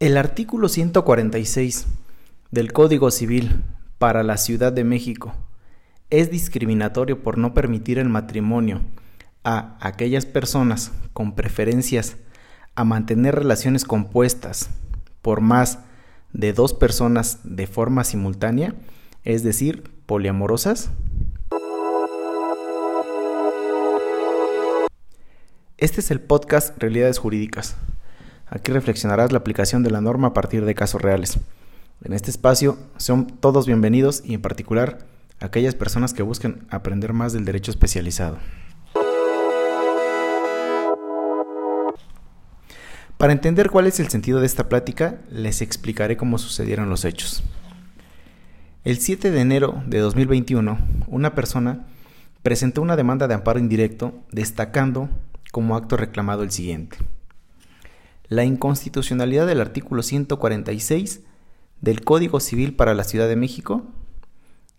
El artículo 146 del Código Civil para la Ciudad de México es discriminatorio por no permitir el matrimonio a aquellas personas con preferencias a mantener relaciones compuestas por más de dos personas de forma simultánea, es decir, poliamorosas. Este es el podcast Realidades Jurídicas. Aquí reflexionarás la aplicación de la norma a partir de casos reales. En este espacio son todos bienvenidos y en particular aquellas personas que busquen aprender más del derecho especializado. Para entender cuál es el sentido de esta plática, les explicaré cómo sucedieron los hechos. El 7 de enero de 2021, una persona presentó una demanda de amparo indirecto destacando como acto reclamado el siguiente la inconstitucionalidad del artículo 146 del Código Civil para la Ciudad de México,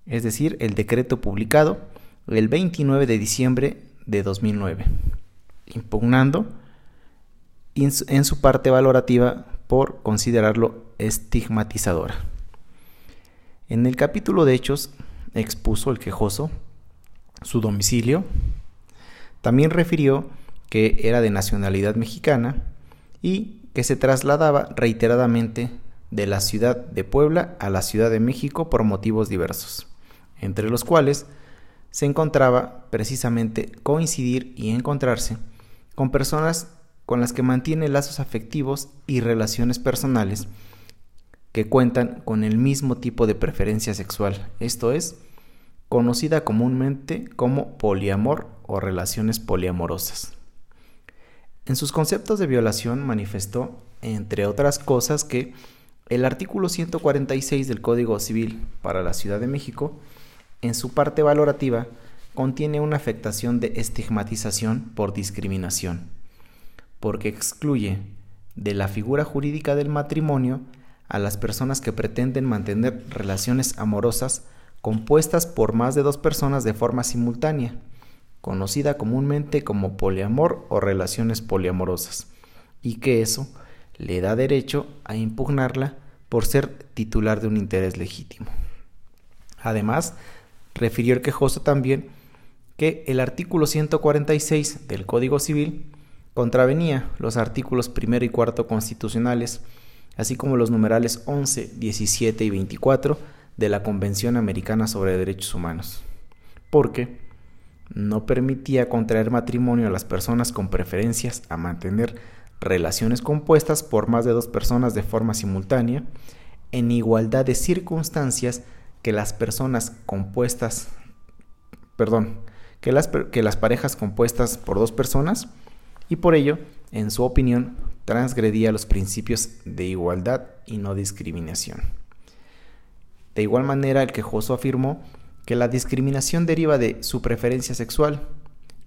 es decir, el decreto publicado el 29 de diciembre de 2009, impugnando en su parte valorativa por considerarlo estigmatizadora. En el capítulo de hechos expuso el quejoso su domicilio, también refirió que era de nacionalidad mexicana, y que se trasladaba reiteradamente de la ciudad de Puebla a la Ciudad de México por motivos diversos, entre los cuales se encontraba precisamente coincidir y encontrarse con personas con las que mantiene lazos afectivos y relaciones personales que cuentan con el mismo tipo de preferencia sexual, esto es, conocida comúnmente como poliamor o relaciones poliamorosas. En sus conceptos de violación manifestó, entre otras cosas, que el artículo 146 del Código Civil para la Ciudad de México, en su parte valorativa, contiene una afectación de estigmatización por discriminación, porque excluye de la figura jurídica del matrimonio a las personas que pretenden mantener relaciones amorosas compuestas por más de dos personas de forma simultánea, conocida comúnmente como poliamor o relaciones poliamorosas, y que eso le da derecho a impugnarla por ser titular de un interés legítimo. Además, refirió el quejoso también que el artículo 146 del Código Civil contravenía los artículos primero y cuarto constitucionales, así como los numerales 11, 17 y 24 de la Convención Americana sobre Derechos Humanos, porque no permitía contraer matrimonio a las personas con preferencias a mantener relaciones compuestas por más de dos personas de forma simultánea, en igualdad de circunstancias que las personas compuestas, perdón, que las, que las parejas compuestas por dos personas, y por ello, en su opinión, transgredía los principios de igualdad y no discriminación. De igual manera, el quejoso afirmó que la discriminación deriva de su preferencia sexual,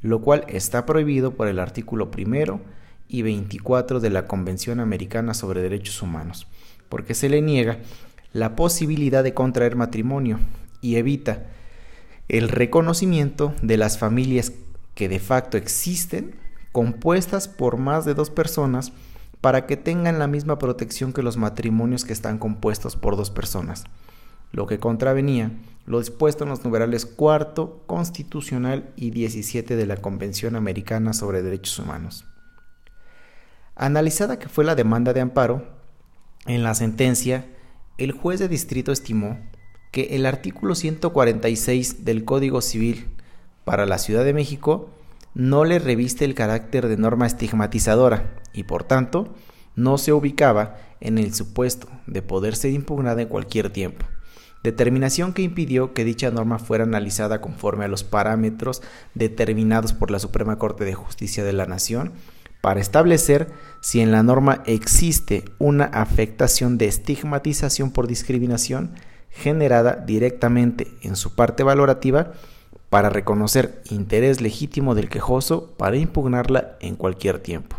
lo cual está prohibido por el artículo primero y 24 de la Convención Americana sobre Derechos Humanos, porque se le niega la posibilidad de contraer matrimonio y evita el reconocimiento de las familias que de facto existen, compuestas por más de dos personas, para que tengan la misma protección que los matrimonios que están compuestos por dos personas lo que contravenía lo dispuesto en los numerales cuarto, constitucional y 17 de la Convención Americana sobre Derechos Humanos. Analizada que fue la demanda de amparo, en la sentencia, el juez de distrito estimó que el artículo 146 del Código Civil para la Ciudad de México no le reviste el carácter de norma estigmatizadora y por tanto no se ubicaba en el supuesto de poder ser impugnada en cualquier tiempo determinación que impidió que dicha norma fuera analizada conforme a los parámetros determinados por la Suprema Corte de Justicia de la Nación para establecer si en la norma existe una afectación de estigmatización por discriminación generada directamente en su parte valorativa para reconocer interés legítimo del quejoso para impugnarla en cualquier tiempo.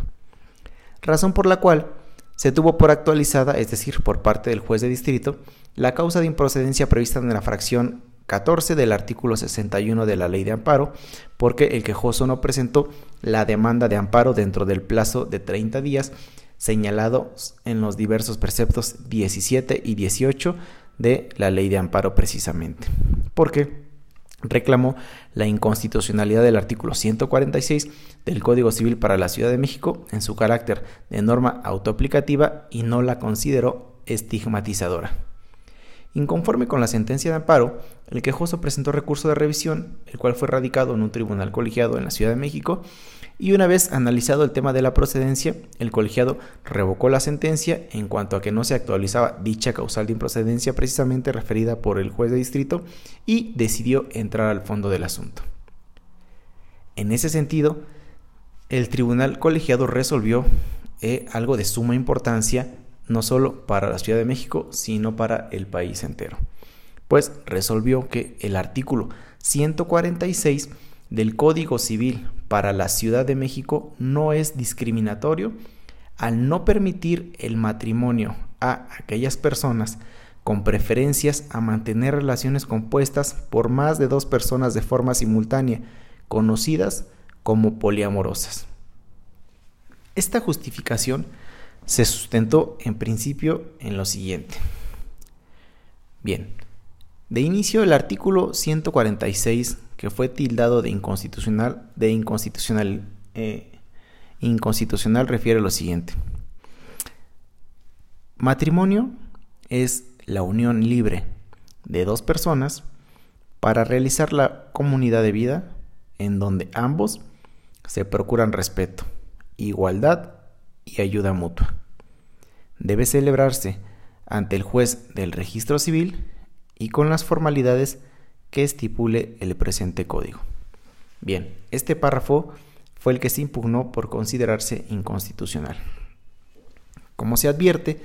Razón por la cual se tuvo por actualizada, es decir, por parte del juez de distrito, la causa de improcedencia prevista en la fracción 14 del artículo 61 de la ley de amparo, porque el quejoso no presentó la demanda de amparo dentro del plazo de 30 días, señalados en los diversos preceptos 17 y 18 de la ley de amparo precisamente. Porque reclamó la inconstitucionalidad del artículo 146 del Código Civil para la Ciudad de México en su carácter de norma autoaplicativa y no la consideró estigmatizadora. Inconforme con la sentencia de amparo, el quejoso presentó recurso de revisión, el cual fue radicado en un tribunal colegiado en la Ciudad de México, y una vez analizado el tema de la procedencia, el colegiado revocó la sentencia en cuanto a que no se actualizaba dicha causal de improcedencia precisamente referida por el juez de distrito y decidió entrar al fondo del asunto. En ese sentido, el tribunal colegiado resolvió eh, algo de suma importancia no solo para la Ciudad de México, sino para el país entero. Pues resolvió que el artículo 146 del Código Civil para la Ciudad de México no es discriminatorio al no permitir el matrimonio a aquellas personas con preferencias a mantener relaciones compuestas por más de dos personas de forma simultánea, conocidas como poliamorosas. Esta justificación se sustentó en principio en lo siguiente. Bien, de inicio el artículo 146 que fue tildado de inconstitucional, de inconstitucional, eh, inconstitucional refiere lo siguiente. Matrimonio es la unión libre de dos personas para realizar la comunidad de vida en donde ambos se procuran respeto, igualdad y ayuda mutua. Debe celebrarse ante el juez del registro civil y con las formalidades que estipule el presente código. Bien, este párrafo fue el que se impugnó por considerarse inconstitucional. Como se advierte,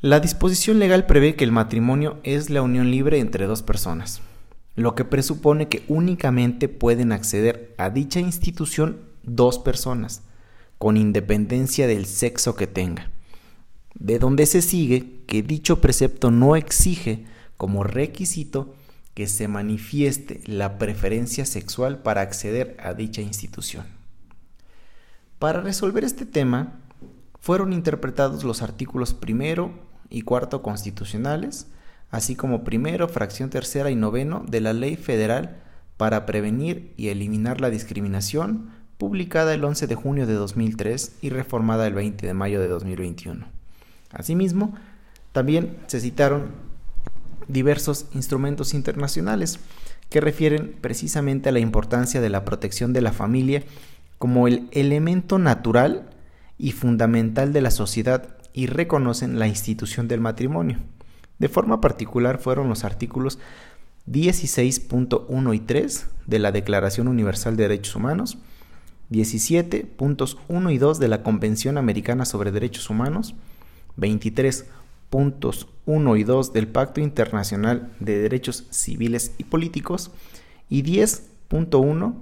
la disposición legal prevé que el matrimonio es la unión libre entre dos personas, lo que presupone que únicamente pueden acceder a dicha institución dos personas, con independencia del sexo que tenga, de donde se sigue que dicho precepto no exige como requisito que se manifieste la preferencia sexual para acceder a dicha institución. Para resolver este tema, fueron interpretados los artículos primero y cuarto constitucionales, así como primero, fracción tercera y noveno de la Ley Federal para prevenir y eliminar la discriminación, publicada el 11 de junio de 2003 y reformada el 20 de mayo de 2021. Asimismo, también se citaron diversos instrumentos internacionales que refieren precisamente a la importancia de la protección de la familia como el elemento natural y fundamental de la sociedad y reconocen la institución del matrimonio. De forma particular fueron los artículos 16.1 y 3 de la Declaración Universal de Derechos Humanos, 17.1 y 2 de la Convención Americana sobre Derechos Humanos, 23.1 y 2 del Pacto Internacional de Derechos Civiles y Políticos y 10.1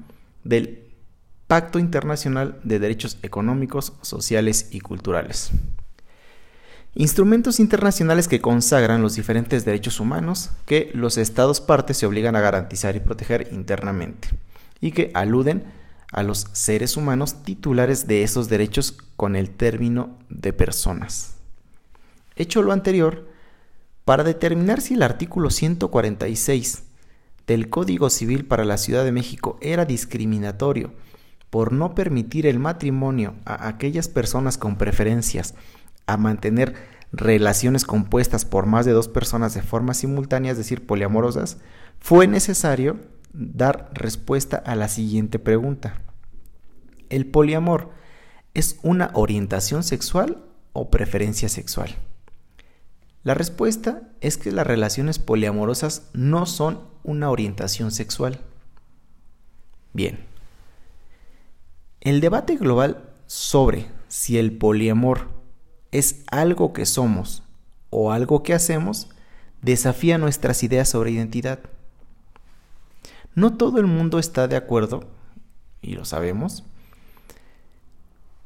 del Pacto Internacional de Derechos Económicos, Sociales y Culturales. Instrumentos internacionales que consagran los diferentes derechos humanos que los estados partes se obligan a garantizar y proteger internamente y que aluden a los seres humanos titulares de esos derechos con el término de personas. Hecho lo anterior, para determinar si el artículo 146 del Código Civil para la Ciudad de México era discriminatorio por no permitir el matrimonio a aquellas personas con preferencias a mantener relaciones compuestas por más de dos personas de forma simultánea, es decir, poliamorosas, fue necesario dar respuesta a la siguiente pregunta. ¿El poliamor es una orientación sexual o preferencia sexual? La respuesta es que las relaciones poliamorosas no son una orientación sexual. Bien, el debate global sobre si el poliamor es algo que somos o algo que hacemos desafía nuestras ideas sobre identidad. No todo el mundo está de acuerdo, y lo sabemos,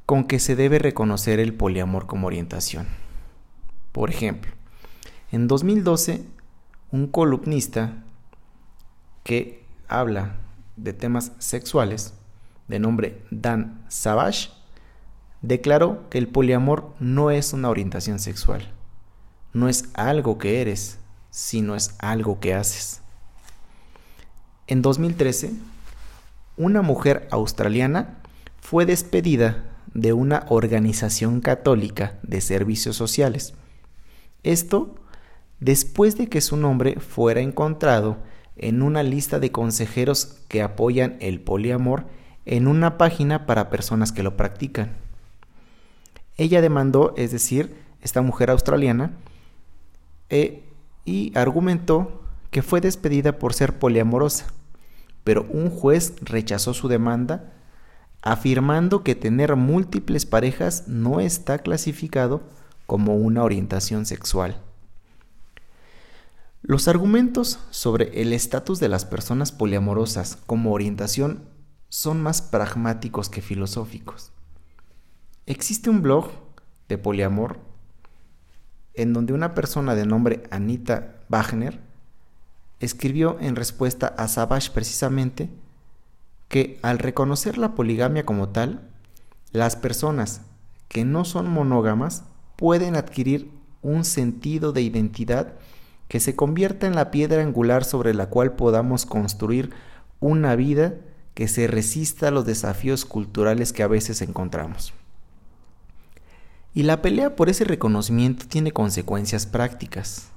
con que se debe reconocer el poliamor como orientación. Por ejemplo, en 2012, un columnista que habla de temas sexuales, de nombre Dan Savage, declaró que el poliamor no es una orientación sexual, no es algo que eres, sino es algo que haces. En 2013, una mujer australiana fue despedida de una organización católica de servicios sociales. Esto después de que su nombre fuera encontrado en una lista de consejeros que apoyan el poliamor en una página para personas que lo practican. Ella demandó, es decir, esta mujer australiana, e, y argumentó que fue despedida por ser poliamorosa, pero un juez rechazó su demanda afirmando que tener múltiples parejas no está clasificado como una orientación sexual. Los argumentos sobre el estatus de las personas poliamorosas como orientación son más pragmáticos que filosóficos. Existe un blog de poliamor en donde una persona de nombre Anita Wagner escribió en respuesta a Savage precisamente que al reconocer la poligamia como tal, las personas que no son monógamas pueden adquirir un sentido de identidad que se convierta en la piedra angular sobre la cual podamos construir una vida que se resista a los desafíos culturales que a veces encontramos. Y la pelea por ese reconocimiento tiene consecuencias prácticas.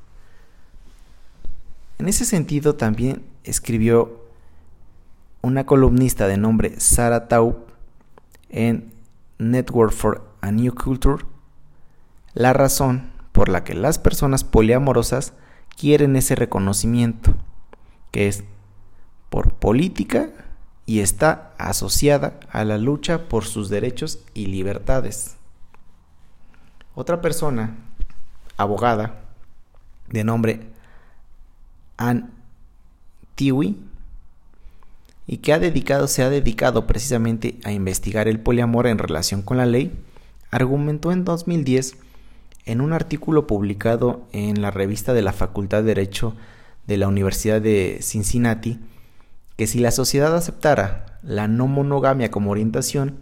En ese sentido también escribió una columnista de nombre Sarah Taub en Network for a New Culture la razón por la que las personas poliamorosas quieren ese reconocimiento, que es por política y está asociada a la lucha por sus derechos y libertades. Otra persona, abogada, de nombre Ann Tiwi, y que ha dedicado, se ha dedicado precisamente a investigar el poliamor en relación con la ley, argumentó en 2010 en un artículo publicado en la revista de la Facultad de Derecho de la Universidad de Cincinnati que si la sociedad aceptara la no monogamia como orientación,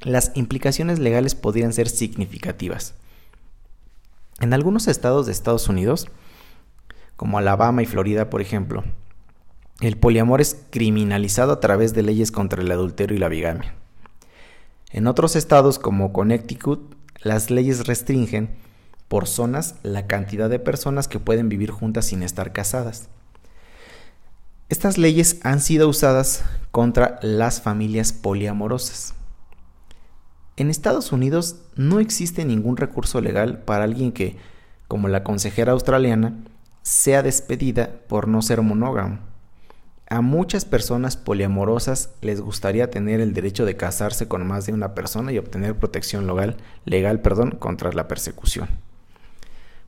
las implicaciones legales podrían ser significativas. En algunos estados de Estados Unidos, como Alabama y Florida, por ejemplo, el poliamor es criminalizado a través de leyes contra el adulterio y la bigamia. En otros estados como Connecticut, las leyes restringen por zonas la cantidad de personas que pueden vivir juntas sin estar casadas. Estas leyes han sido usadas contra las familias poliamorosas. En Estados Unidos no existe ningún recurso legal para alguien que, como la consejera australiana, sea despedida por no ser monógamo. A muchas personas poliamorosas les gustaría tener el derecho de casarse con más de una persona y obtener protección legal, legal perdón, contra la persecución.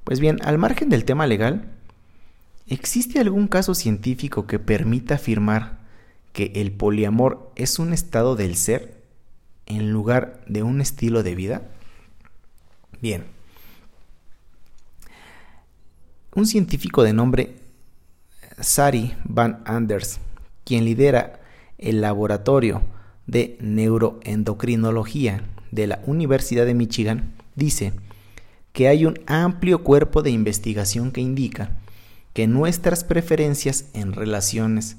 Pues bien, al margen del tema legal, ¿existe algún caso científico que permita afirmar que el poliamor es un estado del ser en lugar de un estilo de vida? Bien. Un científico de nombre Sari Van Anders, quien lidera el laboratorio de neuroendocrinología de la Universidad de Michigan, dice que hay un amplio cuerpo de investigación que indica que nuestras preferencias en relaciones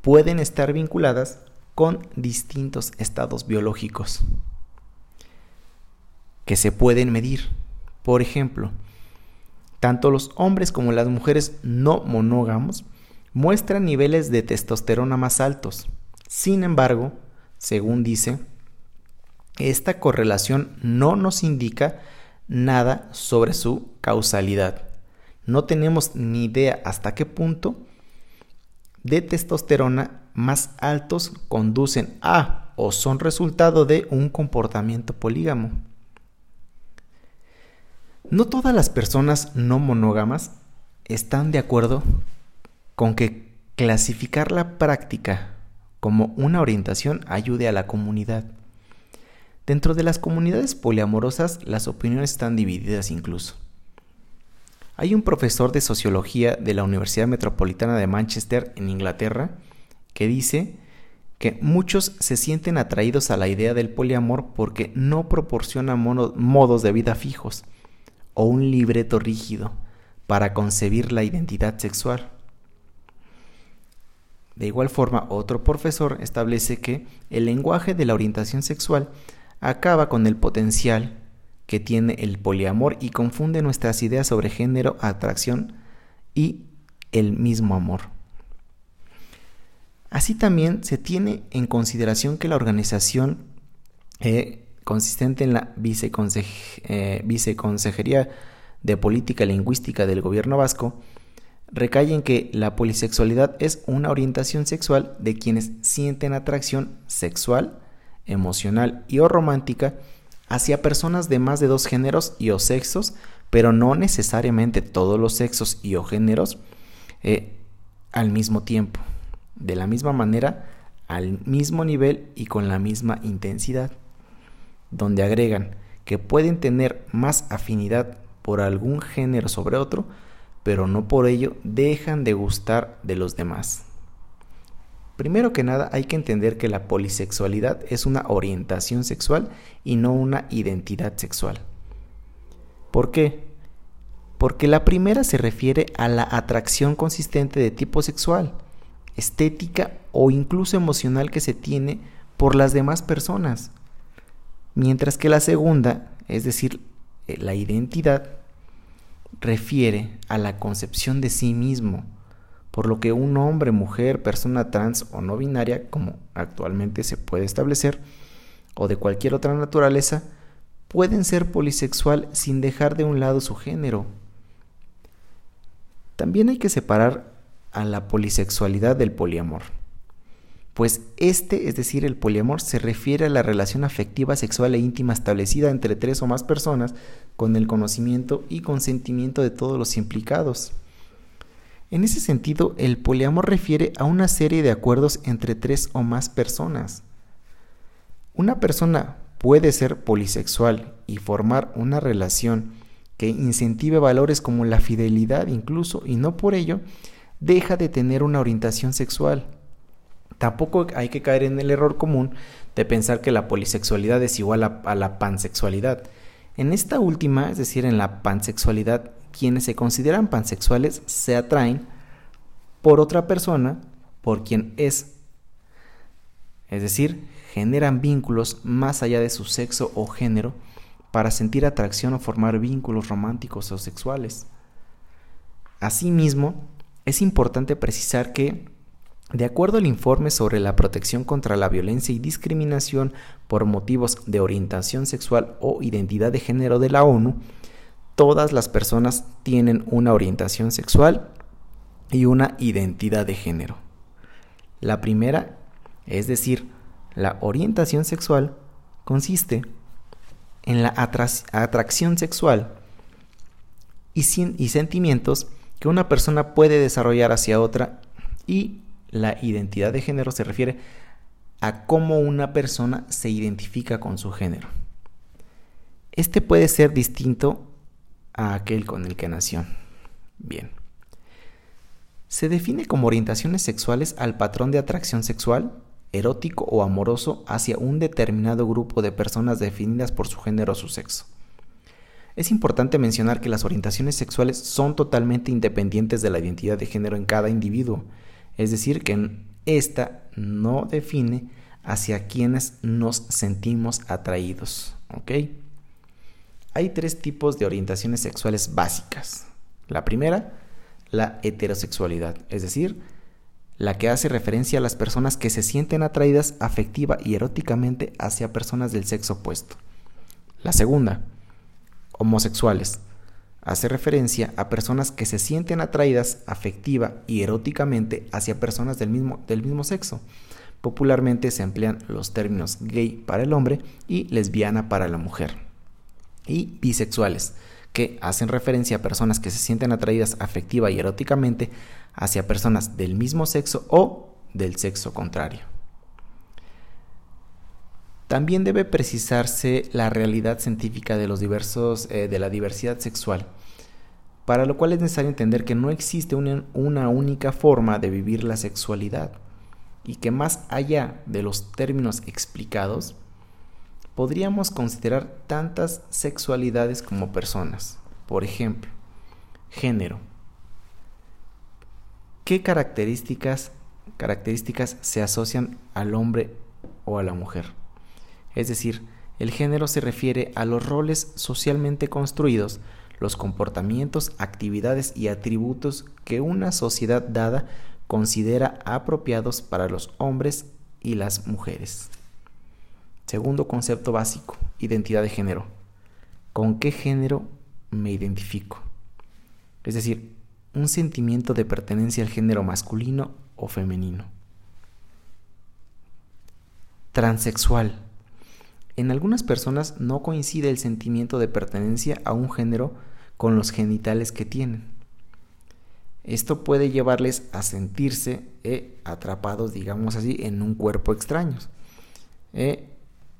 pueden estar vinculadas con distintos estados biológicos que se pueden medir. Por ejemplo, tanto los hombres como las mujeres no monógamos muestran niveles de testosterona más altos. Sin embargo, según dice, esta correlación no nos indica nada sobre su causalidad. No tenemos ni idea hasta qué punto de testosterona más altos conducen a o son resultado de un comportamiento polígamo. No todas las personas no monógamas están de acuerdo con que clasificar la práctica como una orientación ayude a la comunidad. Dentro de las comunidades poliamorosas las opiniones están divididas incluso. Hay un profesor de sociología de la Universidad Metropolitana de Manchester en Inglaterra que dice que muchos se sienten atraídos a la idea del poliamor porque no proporciona modos de vida fijos o un libreto rígido para concebir la identidad sexual. De igual forma, otro profesor establece que el lenguaje de la orientación sexual acaba con el potencial que tiene el poliamor y confunde nuestras ideas sobre género, atracción y el mismo amor. Así también se tiene en consideración que la organización eh, consistente en la eh, viceconsejería de política lingüística del gobierno vasco recae en que la polisexualidad es una orientación sexual de quienes sienten atracción sexual, emocional y o romántica hacia personas de más de dos géneros y o sexos, pero no necesariamente todos los sexos y o géneros eh, al mismo tiempo, de la misma manera, al mismo nivel y con la misma intensidad, donde agregan que pueden tener más afinidad por algún género sobre otro, pero no por ello dejan de gustar de los demás. Primero que nada hay que entender que la polisexualidad es una orientación sexual y no una identidad sexual. ¿Por qué? Porque la primera se refiere a la atracción consistente de tipo sexual, estética o incluso emocional que se tiene por las demás personas. Mientras que la segunda, es decir, la identidad, refiere a la concepción de sí mismo, por lo que un hombre, mujer, persona trans o no binaria, como actualmente se puede establecer, o de cualquier otra naturaleza, pueden ser polisexual sin dejar de un lado su género. También hay que separar a la polisexualidad del poliamor. Pues este, es decir, el poliamor, se refiere a la relación afectiva, sexual e íntima establecida entre tres o más personas con el conocimiento y consentimiento de todos los implicados. En ese sentido, el poliamor refiere a una serie de acuerdos entre tres o más personas. Una persona puede ser polisexual y formar una relación que incentive valores como la fidelidad incluso, y no por ello deja de tener una orientación sexual. Tampoco hay que caer en el error común de pensar que la polisexualidad es igual a, la pansexualidad. En esta última, es decir, en la pansexualidad, quienes se consideran pansexuales se atraen por otra persona por quien es. Es decir, generan vínculos más allá de su sexo o género para sentir atracción o formar vínculos románticos o sexuales. Asimismo, es importante precisar que de acuerdo al informe sobre la protección contra la violencia y discriminación por motivos de orientación sexual o identidad de género de la ONU, todas las personas tienen una orientación sexual y una identidad de género. La primera, es decir, la orientación sexual, consiste en la atracción sexual y, sentimientos que una persona puede desarrollar hacia otra y la identidad de género se refiere a cómo una persona se identifica con su género. Este puede ser distinto a aquel con el que nació. Bien. Se define como orientaciones sexuales al patrón de atracción sexual, erótico o amoroso hacia un determinado grupo de personas definidas por su género o su sexo. Es importante mencionar que las orientaciones sexuales son totalmente independientes de la identidad de género en cada individuo es decir, que esta no define hacia quienes nos sentimos atraídos. ¿Ok? Hay tres tipos de orientaciones sexuales básicas. La primera, la heterosexualidad, es decir, la que hace referencia a las personas que se sienten atraídas afectiva y eróticamente hacia personas del sexo opuesto. La segunda, homosexuales, hace referencia a personas que se sienten atraídas afectiva y eróticamente hacia personas del mismo, del mismo sexo. Popularmente se emplean los términos gay para el hombre y lesbiana para la mujer. Y bisexuales, que hacen referencia a personas que se sienten atraídas afectiva y eróticamente hacia personas del mismo sexo o del sexo contrario. También debe precisarse la realidad científica de, los diversos, eh, de la diversidad sexual, para lo cual es necesario entender que no existe una, una única forma de vivir la sexualidad. y que más allá de los términos explicados, podríamos considerar tantas sexualidades como personas. Por ejemplo, género. ¿Qué características, características se asocian al hombre o a la mujer? Es decir, el género se refiere a los roles socialmente construidos, los comportamientos, actividades y atributos que una sociedad dada considera apropiados para los hombres y las mujeres. Segundo concepto básico, identidad de género. ¿Con qué género me identifico? Es decir, un sentimiento de pertenencia al género masculino o femenino. Transexual. En algunas personas no coincide el sentimiento de pertenencia a un género con los genitales que tienen. Esto puede llevarles a sentirse eh, atrapados, digamos así, en un cuerpo extraño. Eh,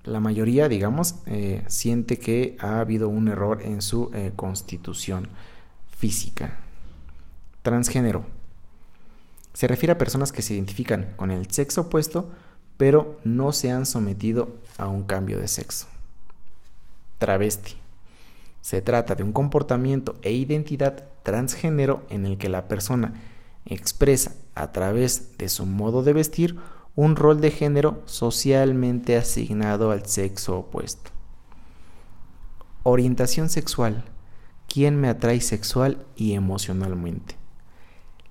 la mayoría, digamos, eh, siente que ha habido un error en su constitución física. Transgénero. Se refiere a personas que se identifican con el sexo opuesto, pero no se han sometido a un cambio de sexo. Travesti. Se trata de un comportamiento e identidad transgénero en el que la persona expresa a través de su modo de vestir un rol de género socialmente asignado al sexo opuesto. Orientación sexual. ¿Quién me atrae sexual y emocionalmente?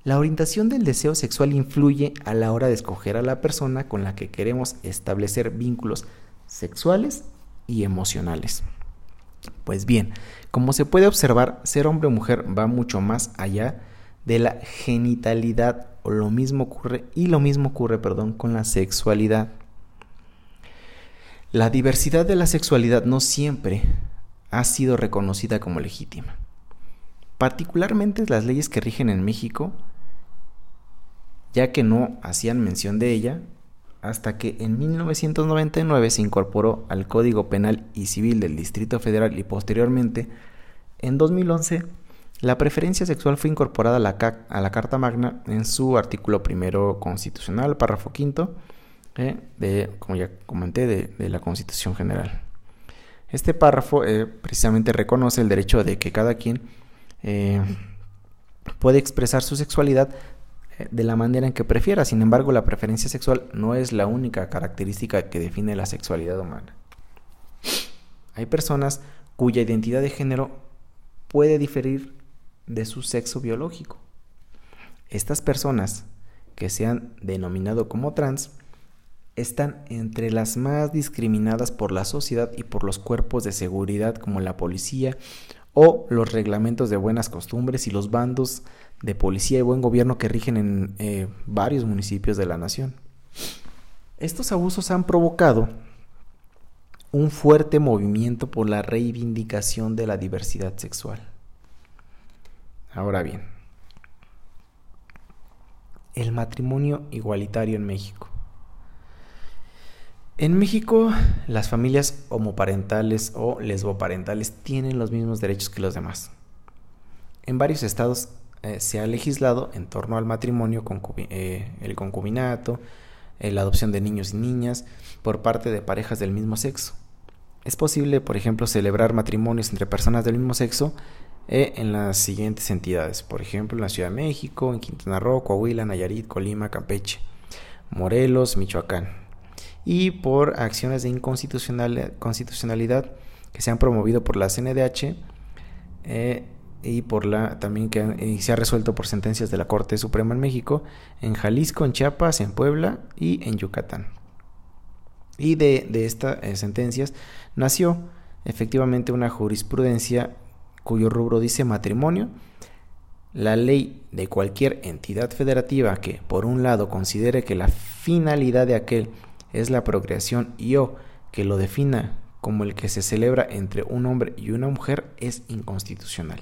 La orientación del deseo sexual influye a la hora de escoger a la persona con la que queremos establecer vínculos sexuales y emocionales. Pues bien, como se puede observar, ser hombre o mujer va mucho más allá de la genitalidad o lo mismo ocurre y lo mismo ocurre, perdón, con la sexualidad. La diversidad de la sexualidad no siempre ha sido reconocida como legítima. Particularmente las leyes que rigen en México, ya que no hacían mención de ella, hasta que en 1999 se incorporó al Código Penal y Civil del Distrito Federal y posteriormente, en 2011, la preferencia sexual fue incorporada a la, Carta Magna en su artículo primero constitucional, párrafo quinto, eh, de, como ya comenté, de, la Constitución General. Este párrafo eh, precisamente reconoce el derecho de que cada quien eh, puede expresar su sexualidad de la manera en que prefiera. Sin embargo, la preferencia sexual no es la única característica que define la sexualidad humana. Hay personas cuya identidad de género puede diferir de su sexo biológico. Estas personas que se han denominado como trans están entre las más discriminadas por la sociedad y por los cuerpos de seguridad como la policía o los reglamentos de buenas costumbres y los bandos de policía y buen gobierno que rigen en eh, varios municipios de la nación. Estos abusos han provocado un fuerte movimiento por la reivindicación de la diversidad sexual. Ahora bien, el matrimonio igualitario en México. En México, las familias homoparentales o lesboparentales tienen los mismos derechos que los demás. En varios estados eh, se ha legislado en torno al matrimonio, eh, el concubinato, eh, la adopción de niños y niñas por parte de parejas del mismo sexo. Es posible, por ejemplo, celebrar matrimonios entre personas del mismo sexo en las siguientes entidades, por ejemplo, en la Ciudad de México, en Quintana Roo, Coahuila, Nayarit, Colima, Campeche, Morelos, Michoacán, y por acciones de inconstitucionalidad que se han promovido por la CNDH y por la también que se ha resuelto por sentencias de la Corte Suprema en México, en Jalisco, en Chiapas, en Puebla y en Yucatán. Y de, estas eh, sentencias nació efectivamente una jurisprudencia cuyo rubro dice matrimonio. La ley de cualquier entidad federativa que, por un lado, considere que la finalidad de aquel es la procreación y o que lo defina como el que se celebra entre un hombre y una mujer es inconstitucional.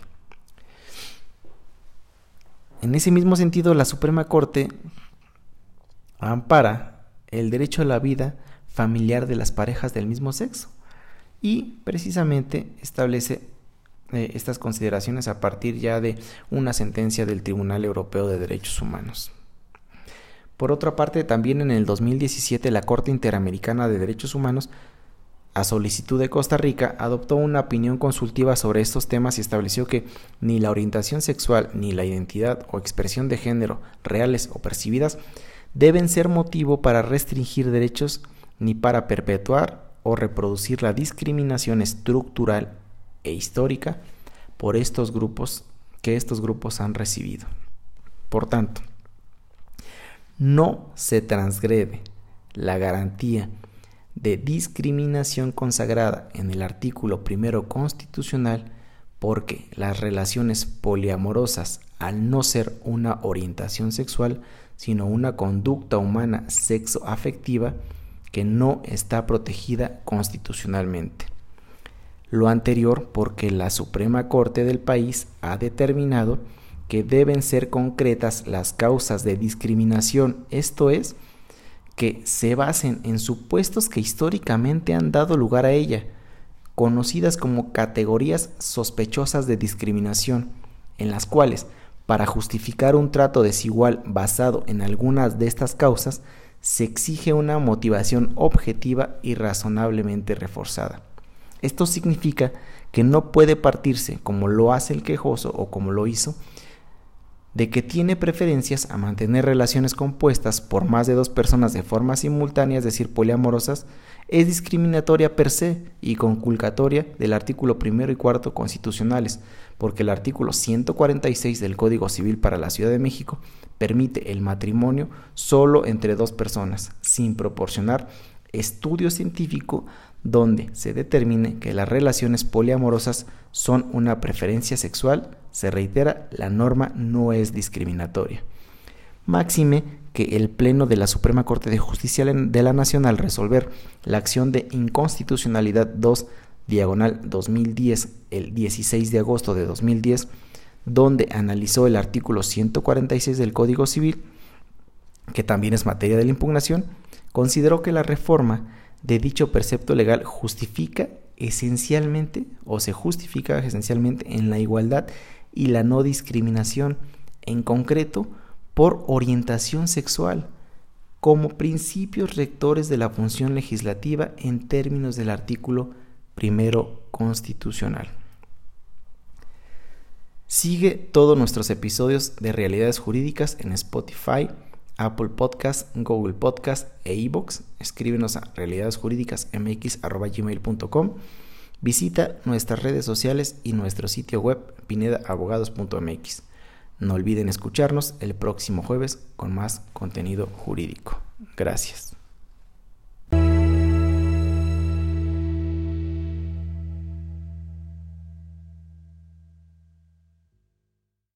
En ese mismo sentido, la Suprema Corte ampara el derecho a la vida familiar de las parejas del mismo sexo y precisamente establece eh, estas consideraciones a partir ya de una sentencia del Tribunal Europeo de Derechos Humanos. Por otra parte, también en el 2017 la Corte Interamericana de Derechos Humanos, a solicitud de Costa Rica, adoptó una opinión consultiva sobre estos temas y estableció que ni la orientación sexual ni la identidad o expresión de género reales o percibidas deben ser motivo para restringir derechos ni para perpetuar o reproducir la discriminación estructural e histórica por estos grupos que estos grupos han recibido. Por tanto, no se transgrede la garantía de discriminación consagrada en el artículo primero constitucional porque las relaciones poliamorosas, al no ser una orientación sexual, sino una conducta humana sexo-afectiva que no está protegida constitucionalmente. Lo anterior porque la Suprema Corte del país ha determinado que deben ser concretas las causas de discriminación, esto es, que se basen en supuestos que históricamente han dado lugar a ella, conocidas como categorías sospechosas de discriminación, en las cuales, para justificar un trato desigual basado en algunas de estas causas, se exige una motivación objetiva y razonablemente reforzada. Esto significa que no puede partirse, como lo hace el quejoso o como lo hizo, de que tiene preferencias a mantener relaciones compuestas por más de dos personas de forma simultánea, es decir, poliamorosas, es discriminatoria per se y conculcatoria del artículo primero y cuarto constitucionales, porque el artículo 146 del Código Civil para la Ciudad de México permite el matrimonio solo entre dos personas, sin proporcionar estudio científico donde se determine que las relaciones poliamorosas son una preferencia sexual, se reitera, la norma no es discriminatoria. Máxime que el Pleno de la Suprema Corte de Justicia de la Nación al resolver la acción de inconstitucionalidad 2 diagonal 2010 el 16 de agosto de 2010, donde analizó el artículo 146 del Código Civil, que también es materia de la impugnación, consideró que la reforma de dicho precepto legal justifica esencialmente o se justifica esencialmente en la igualdad y la no discriminación, en concreto por orientación sexual, como principios rectores de la función legislativa en términos del artículo primero constitucional. Sigue todos nuestros episodios de Realidades Jurídicas en Spotify, Apple Podcast, Google Podcast e iBox. Escríbenos a realidadesjurídicasmx.gmail.com. Visita nuestras redes sociales y nuestro sitio web pinedaabogados.mx. No olviden escucharnos el próximo jueves con más contenido jurídico. Gracias.